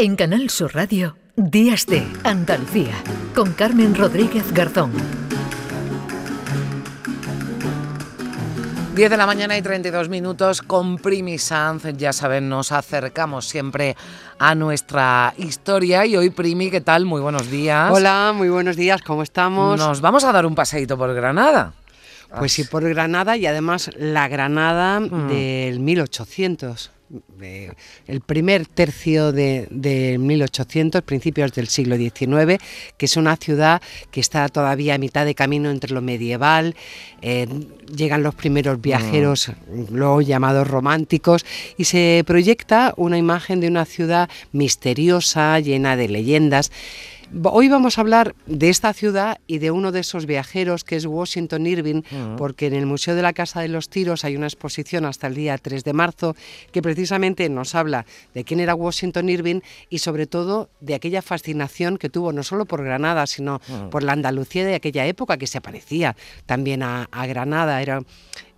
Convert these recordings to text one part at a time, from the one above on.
En Canal Sur Radio, Días de Andalucía, con Carmen Rodríguez Garzón. 10 de la mañana y 32 minutos con Primi Sanz. Ya saben, nos acercamos siempre a nuestra historia. Y hoy, Primi, ¿qué tal? Muy buenos días. Hola, muy buenos días, ¿cómo estamos? Nos vamos a dar un paseíto por Granada. Pues sí, por Granada y además la Granada mm. del 1800 el primer tercio de, 1800, principios del siglo XIX, que es una ciudad que está todavía a mitad de camino entre lo medieval, eh, llegan los primeros viajeros, mm. luego llamados románticos, y se proyecta una imagen de una ciudad misteriosa, llena de leyendas. Hoy vamos a hablar de esta ciudad y de uno de esos viajeros que es Washington Irving, porque en el Museo de la Casa de los Tiros hay una exposición hasta el día 3 de marzo que precisamente nos habla de quién era Washington Irving y sobre todo de aquella fascinación que tuvo no solo por Granada, sino por la Andalucía de aquella época que se parecía también a, a Granada. Era,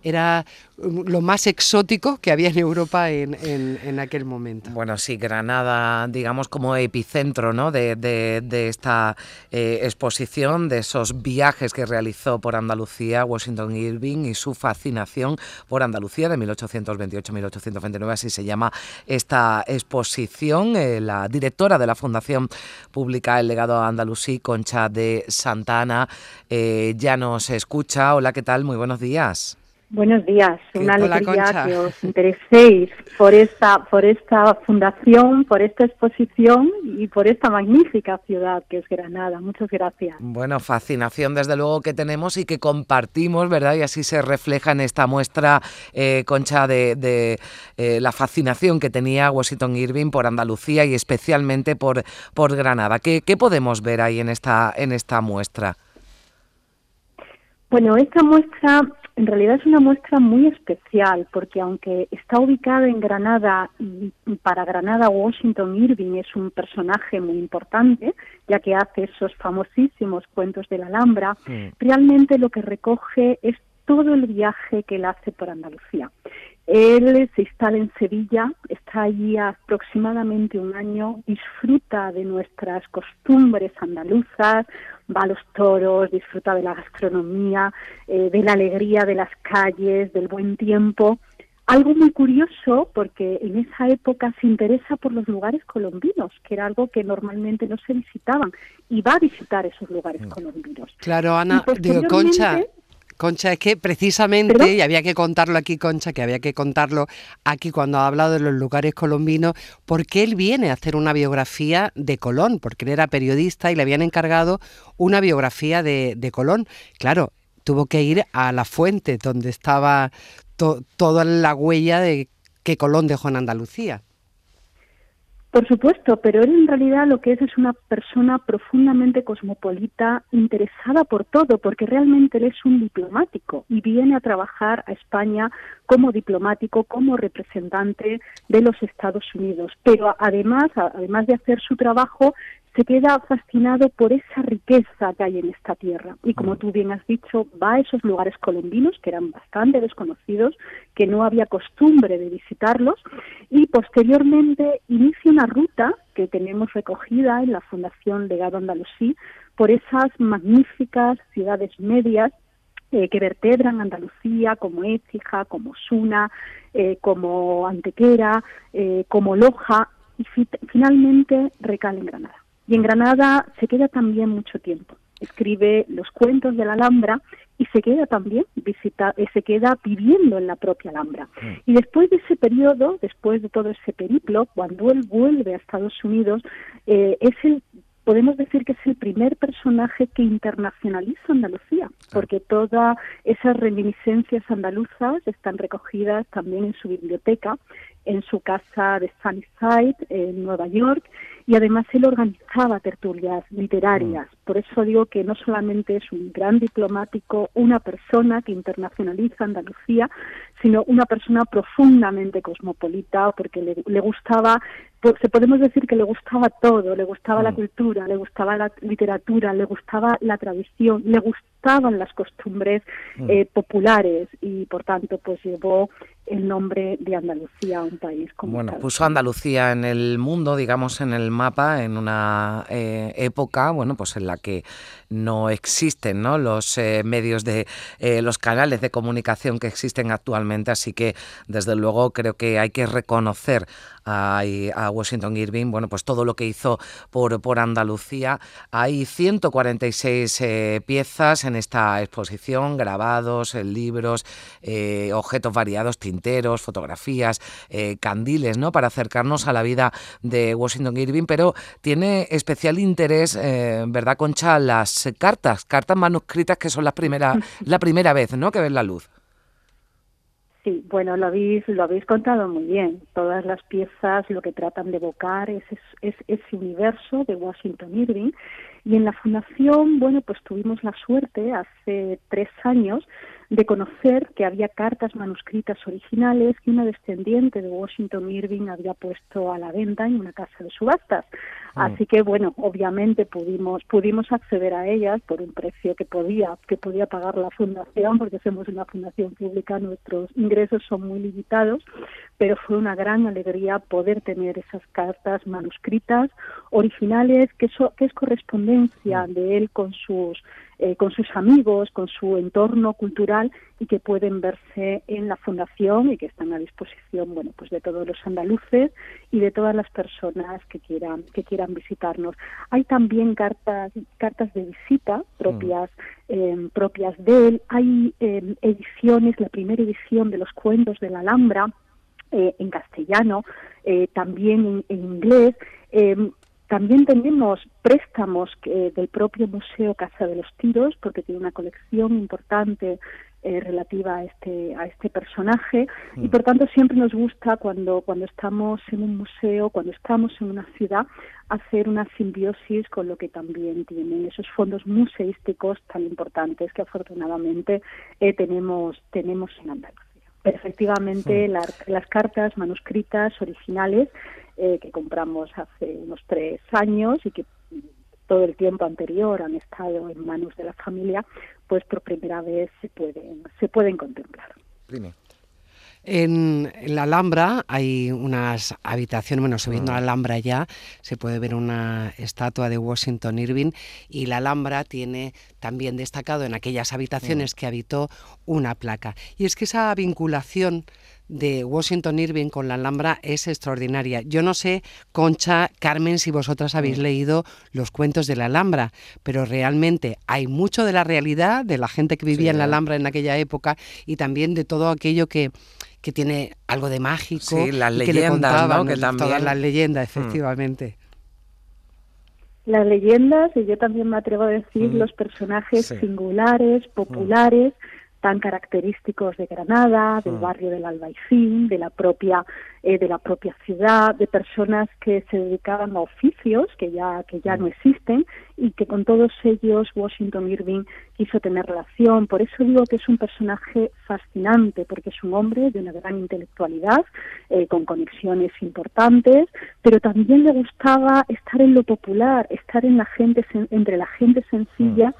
era um, lo más exótico que había en Europa en, aquel momento. Bueno, sí, Granada, digamos, como epicentro ¿no? de, esta eh, exposición, de esos viajes que realizó por Andalucía Washington Irving y su fascinación por Andalucía de 1828-1829, así se llama esta exposición. Eh, la directora de la Fundación Pública El Legado Andalusí, Concha de Santana, eh, ya nos escucha. Hola, ¿qué tal? Muy buenos días. Buenos días, una alegría que os intereséis por esta, por esta fundación, por esta exposición y por esta magnífica ciudad que es Granada. Muchas gracias. Bueno, fascinación desde luego que tenemos y que compartimos, ¿verdad? Y así se refleja en esta muestra, eh, Concha, de, eh, la fascinación que tenía Washington Irving por Andalucía y especialmente por, por Granada. ¿Qué, ¿Qué podemos ver ahí en esta, en esta muestra? Bueno, esta muestra en realidad es una muestra muy especial porque aunque está ubicada en Granada y para Granada Washington Irving es un personaje muy importante, ya que hace esos famosísimos cuentos de la Alhambra, realmente lo que recoge es todo el viaje que él hace por Andalucía. Él se instala en Sevilla, está allí aproximadamente un año, disfruta de nuestras costumbres andaluzas, va a los toros, disfruta de la gastronomía, eh, de la alegría de las calles, del buen tiempo. Algo muy curioso porque en esa época se interesa por los lugares colombinos, que era algo que normalmente no se visitaban, y va a visitar esos lugares mm. colombinos. Claro, Ana, digo, Concha, Concha, es que precisamente, y había que contarlo aquí, Concha, que había que contarlo aquí cuando ha hablado de los lugares colombinos, porque él viene a hacer una biografía de Colón, porque él era periodista y le habían encargado una biografía de, Colón. Claro, tuvo que ir a la fuente donde estaba toda la huella de que Colón dejó en Andalucía. Por supuesto, pero él en realidad lo que es es una persona profundamente cosmopolita, interesada por todo, porque realmente él es un diplomático y viene a trabajar a España como diplomático, como representante de los Estados Unidos. Pero además, además de hacer su trabajo, se queda fascinado por esa riqueza que hay en esta tierra. Y como tú bien has dicho, va a esos lugares colombinos que eran bastante desconocidos, que no había costumbre de visitarlos, y posteriormente inicia una ruta que tenemos recogida en la Fundación Legado Andalusí por esas magníficas ciudades medias eh, que vertebran Andalucía, como Écija, como Suna, eh, como Antequera, eh, como Loja, y finalmente recala en Granada. Y en Granada se queda también mucho tiempo. Escribe los cuentos de la Alhambra y se queda también visita, eh, se queda viviendo en la propia Alhambra. Mm. Y después de ese periodo, después de todo ese periplo, cuando él vuelve a Estados Unidos, eh, es el podemos decir que es el primer personaje que internacionaliza Andalucía, porque todas esas reminiscencias andaluzas están recogidas también en su biblioteca, en su casa de Sunnyside, en Nueva York, y además él organizaba tertulias literarias. Mm. Por eso digo que no solamente es un gran diplomático, una persona que internacionaliza Andalucía, sino una persona profundamente cosmopolita, porque le, le gustaba, se podemos decir que le gustaba todo, le gustaba la mm. cultura, le gustaba la literatura, le gustaba la tradición, le gustaban las costumbres mm. eh, populares y por tanto pues llevó el nombre de Andalucía a un país como Bueno, puso Andalucía en el mundo, digamos, en el mapa, en una eh, época, bueno, pues en la que no existen ¿no? los eh, medios de eh, los canales de comunicación que existen actualmente, así que desde luego creo que hay que reconocer a, a Washington Irving, bueno, pues todo lo que hizo por, por Andalucía. Hay 146 piezas en esta exposición, grabados, libros, objetos variados, tinteros, fotografías, eh, candiles, ¿no? Para acercarnos a la vida de Washington Irving, pero tiene especial interés, eh, ¿verdad, Concha? Las cartas, cartas manuscritas que son las primeras, la primera vez, ¿no? Que ven la luz. Sí, bueno, lo habéis, lo habéis contado muy bien. Todas las piezas lo que tratan de evocar es, es, ese universo de Washington Irving. Y en la fundación, bueno, pues tuvimos la suerte hace tres años de conocer que había cartas manuscritas originales que una descendiente de Washington Irving había puesto a la venta en una casa de subastas. Mm. Así que bueno, obviamente pudimos pudimos acceder a ellas por un precio que podía que podía pagar la fundación porque somos una fundación pública, nuestros ingresos son muy limitados, pero fue una gran alegría poder tener esas cartas manuscritas originales que, que es correspondencia mm. de él con sus eh, con sus amigos, con su entorno cultural y que pueden verse en la fundación y que están a disposición, bueno, pues de todos los andaluces y de todas las personas que quieran que quieran visitarnos. Hay también cartas cartas de visita propias mm. eh, propias de él. Hay eh, ediciones, la primera edición de los cuentos de la Alhambra en castellano, también en, inglés. También tenemos préstamos del propio Museo Casa de los Tiros, porque tiene una colección importante eh, relativa a este a este personaje y mm. por tanto siempre nos gusta cuando cuando estamos en un museo, cuando estamos en una ciudad, hacer una simbiosis con lo que también tienen esos fondos museísticos tan importantes que afortunadamente eh, tenemos tenemos en Andalucía. Efectivamente, las cartas manuscritas originales eh, que compramos hace unos tres años y que todo el tiempo anterior han estado en manos de la familia, pues por primera vez se pueden, se pueden contemplar. En, la Alhambra hay unas habitaciones, bueno, subiendo a la ah. Alhambra ya se puede ver una estatua de Washington Irving y la Alhambra tiene también destacado en aquellas habitaciones que habitó una placa. Y es que esa vinculación de Washington Irving con la Alhambra es extraordinaria. Yo no sé, Concha, Carmen, si vosotras habéis leído los cuentos de la Alhambra, pero realmente hay mucho de la realidad de la gente que vivía en la Alhambra en aquella época y también de todo aquello que que tiene algo de mágico. Sí, las leyendas, ¿no? Que también... Todas las leyendas, hmm. efectivamente. Las leyendas, y yo también me atrevo a decir, los personajes singulares, populares, tan característicos de Granada, del barrio del Albaicín, de la propia eh, de la propia ciudad, de personas que se dedicaban a oficios que ya, que ya no existen y que con todos ellos Washington Irving quiso tener relación. Por eso digo que es un personaje fascinante, porque es un hombre de una gran intelectualidad, eh, con conexiones importantes, pero también le gustaba estar en lo popular, estar en la gente, entre la gente sencilla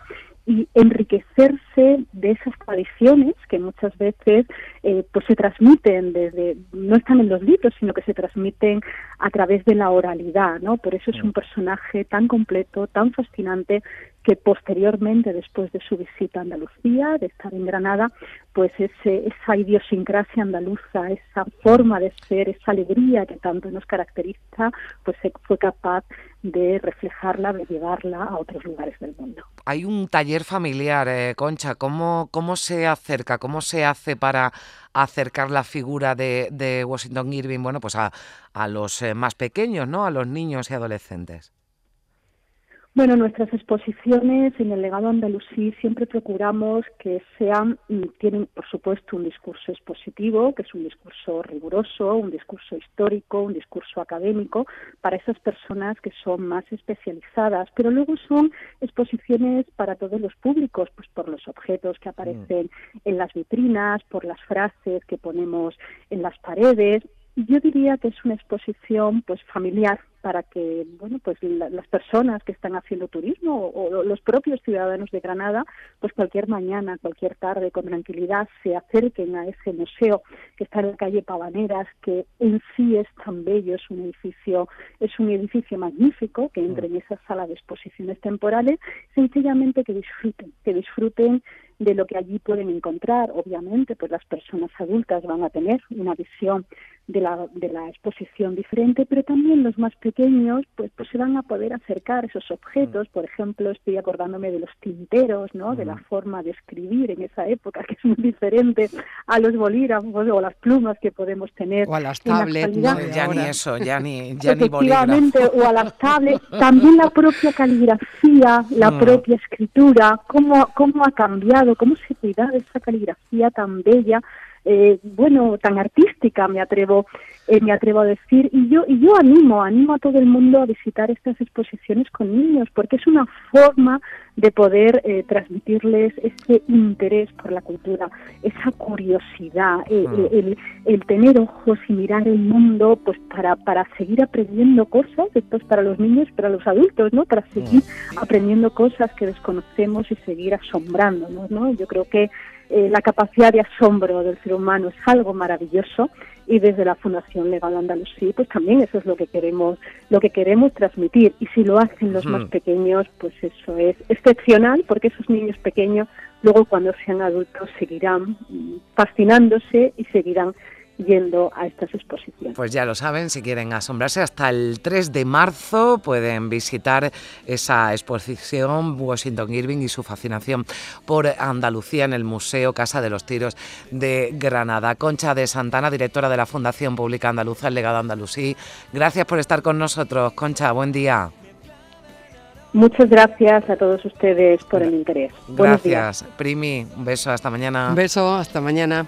y enriquecerse de esas tradiciones que muchas veces eh, pues se transmiten desde no están en los libros sino que se transmiten a través de la oralidad no por eso es un personaje tan completo tan fascinante que posteriormente después de su visita a Andalucía de estar en Granada pues ese, esa idiosincrasia andaluza esa forma de ser esa alegría que tanto nos caracteriza pues fue capaz de reflejarla de llevarla a otros lugares del mundo hay un taller familiar, eh, Concha. ¿Cómo, ¿Cómo se acerca? ¿Cómo se hace para acercar la figura de, de Washington Irving bueno, pues a, a los eh, más pequeños, ¿no? a los niños y adolescentes? Bueno, nuestras exposiciones en el legado andalusí siempre procuramos que sean, mm, tienen por supuesto un discurso expositivo, que es un discurso riguroso, un discurso histórico, un discurso académico para esas personas que son más especializadas, pero luego son exposiciones para todos los públicos, pues por los objetos que aparecen en las vitrinas, por las frases que ponemos en las paredes, yo diría que es una exposición pues familiar para que bueno pues las personas que están haciendo turismo o, los propios ciudadanos de Granada pues cualquier mañana cualquier tarde con tranquilidad se acerquen a ese museo que está en la calle Pavaneras que en sí es tan bello es un edificio es un edificio magnífico que entre en esa sala de exposiciones temporales sencillamente que disfruten que disfruten de lo que allí pueden encontrar. Obviamente, pues las personas adultas van a tener una visión de la, de la exposición diferente, pero también los más pequeños pues, pues se van a poder acercar esos objetos. Por ejemplo, estoy acordándome de los tinteros, ¿no? de la forma de escribir en esa época, que es muy diferente a los bolígrafos o las plumas que podemos tener. O a las tablets, ya ni eso, ya ni, ya ni Efectivamente, o a las tablets. También la propia caligrafía, la mm. propia escritura, cómo, cómo ha cambiado cómo se cuida de esa caligrafía tan bella, eh, bueno, tan artística, me atrevo, eh, me atrevo a decir. Y yo, y yo animo, animo a todo el mundo a visitar estas exposiciones con niños, porque es una forma de poder eh, transmitirles ese interés por la cultura, esa curiosidad, mm. el, el, tener ojos y mirar el mundo, pues para, para seguir aprendiendo cosas, esto es para los niños, para los adultos, ¿no? Para seguir mm. aprendiendo cosas que desconocemos y seguir asombrándonos, ¿no? Yo creo que eh, la capacidad de asombro del ser humano es algo maravilloso y desde la Fundación Legal Andalusí pues también eso es lo que queremos lo que queremos transmitir. Y si lo hacen los más pequeños pues eso es excepcional porque esos niños pequeños luego cuando sean adultos seguirán mm, fascinándose y seguirán yendo a estas exposiciones. Pues ya lo saben, si quieren asombrarse, hasta el 3 de marzo pueden visitar esa exposición Washington Irving y su fascinación por Andalucía en el Museo Casa de los Tiros de Granada. Concha de Santana, directora de la Fundación Pública Andaluza, el legado andalusí. Gracias por estar con nosotros. Concha, buen día. Muchas gracias a todos ustedes por el interés. Gracias. Primi, un beso, hasta mañana. Un beso, hasta mañana.